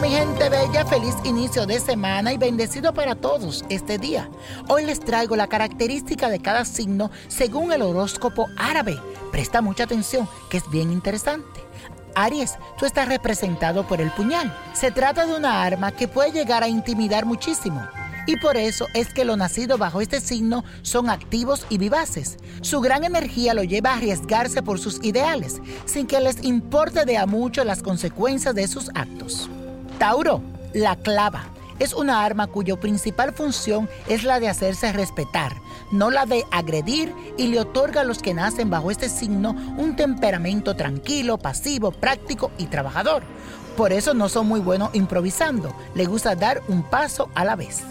mi gente bella, feliz inicio de semana y bendecido para todos este día. Hoy les traigo la característica de cada signo según el horóscopo árabe. Presta mucha atención, que es bien interesante. Aries, tú estás representado por el puñal. Se trata de una arma que puede llegar a intimidar muchísimo. Y por eso es que los nacidos bajo este signo son activos y vivaces. Su gran energía lo lleva a arriesgarse por sus ideales, sin que les importe de a mucho las consecuencias de sus actos. Tauro, la clava. Es una arma cuya principal función es la de hacerse respetar, no la de agredir y le otorga a los que nacen bajo este signo un temperamento tranquilo, pasivo, práctico y trabajador. Por eso no son muy buenos improvisando, le gusta dar un paso a la vez.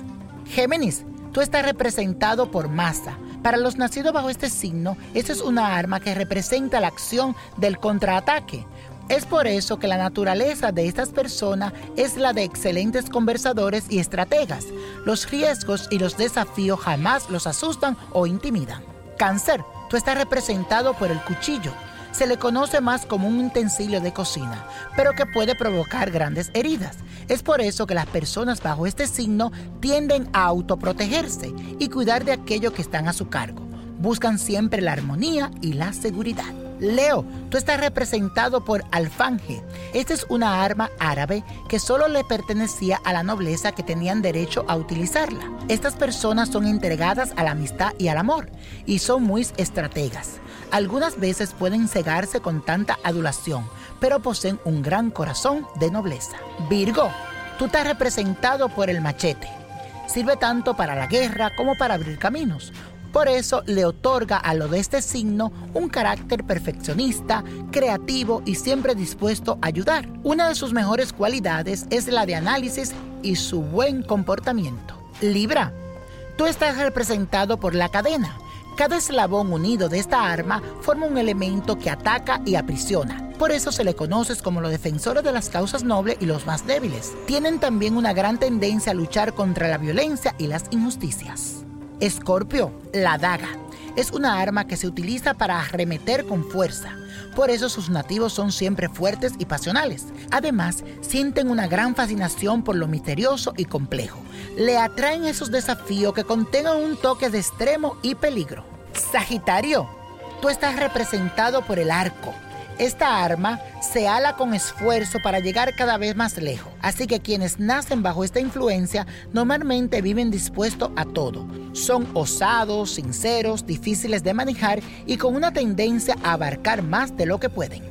Géminis, tú estás representado por masa. Para los nacidos bajo este signo, esta es una arma que representa la acción del contraataque. Es por eso que la naturaleza de estas personas es la de excelentes conversadores y estrategas. Los riesgos y los desafíos jamás los asustan o intimidan. Cáncer, tú estás representado por el cuchillo. Se le conoce más como un utensilio de cocina, pero que puede provocar grandes heridas. Es por eso que las personas bajo este signo tienden a autoprotegerse y cuidar de aquello que están a su cargo. Buscan siempre la armonía y la seguridad. Leo, tú estás representado por alfanje. Esta es una arma árabe que solo le pertenecía a la nobleza que tenían derecho a utilizarla. Estas personas son entregadas a la amistad y al amor y son muy estrategas. Algunas veces pueden cegarse con tanta adulación, pero poseen un gran corazón de nobleza. Virgo, tú estás representado por el machete. Sirve tanto para la guerra como para abrir caminos. Por eso le otorga a lo de este signo un carácter perfeccionista, creativo y siempre dispuesto a ayudar. Una de sus mejores cualidades es la de análisis y su buen comportamiento. Libra, tú estás representado por la cadena. Cada eslabón unido de esta arma forma un elemento que ataca y aprisiona. Por eso se le conoce como los defensores de las causas nobles y los más débiles. Tienen también una gran tendencia a luchar contra la violencia y las injusticias. Escorpio, la daga. Es una arma que se utiliza para arremeter con fuerza. Por eso sus nativos son siempre fuertes y pasionales. Además, sienten una gran fascinación por lo misterioso y complejo. Le atraen esos desafíos que contengan un toque de extremo y peligro. Sagitario, tú estás representado por el arco esta arma se ala con esfuerzo para llegar cada vez más lejos, así que quienes nacen bajo esta influencia normalmente viven dispuestos a todo. Son osados, sinceros, difíciles de manejar y con una tendencia a abarcar más de lo que pueden.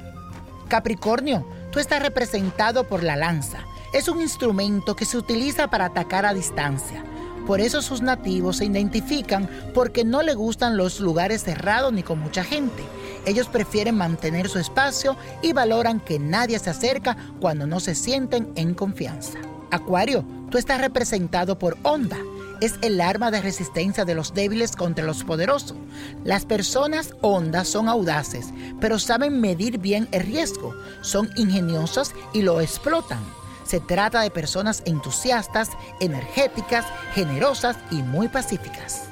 Capricornio, tú estás representado por la lanza. Es un instrumento que se utiliza para atacar a distancia. Por eso sus nativos se identifican porque no le gustan los lugares cerrados ni con mucha gente. Ellos prefieren mantener su espacio y valoran que nadie se acerca cuando no se sienten en confianza. Acuario, tú estás representado por Onda. Es el arma de resistencia de los débiles contra los poderosos. Las personas Onda son audaces, pero saben medir bien el riesgo. Son ingeniosas y lo explotan. Se trata de personas entusiastas, energéticas, generosas y muy pacíficas.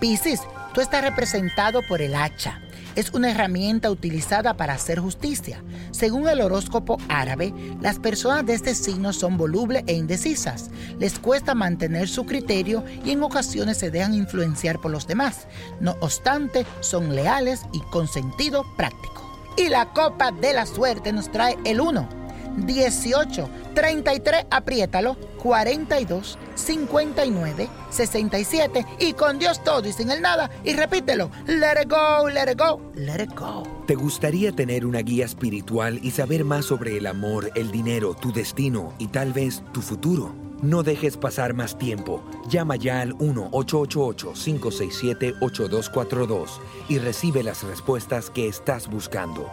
Piscis, tú estás representado por el hacha. Es una herramienta utilizada para hacer justicia. Según el horóscopo árabe, las personas de este signo son volubles e indecisas. Les cuesta mantener su criterio y en ocasiones se dejan influenciar por los demás. No obstante, son leales y con sentido práctico. Y la copa de la suerte nos trae el 1 18 33, apriétalo, 42 59 67 y con Dios todo y sin el nada y repítelo, let it go, let it go, let it go. ¿Te gustaría tener una guía espiritual y saber más sobre el amor, el dinero, tu destino y tal vez tu futuro? No dejes pasar más tiempo. Llama ya al 1-888-567-8242 y recibe las respuestas que estás buscando.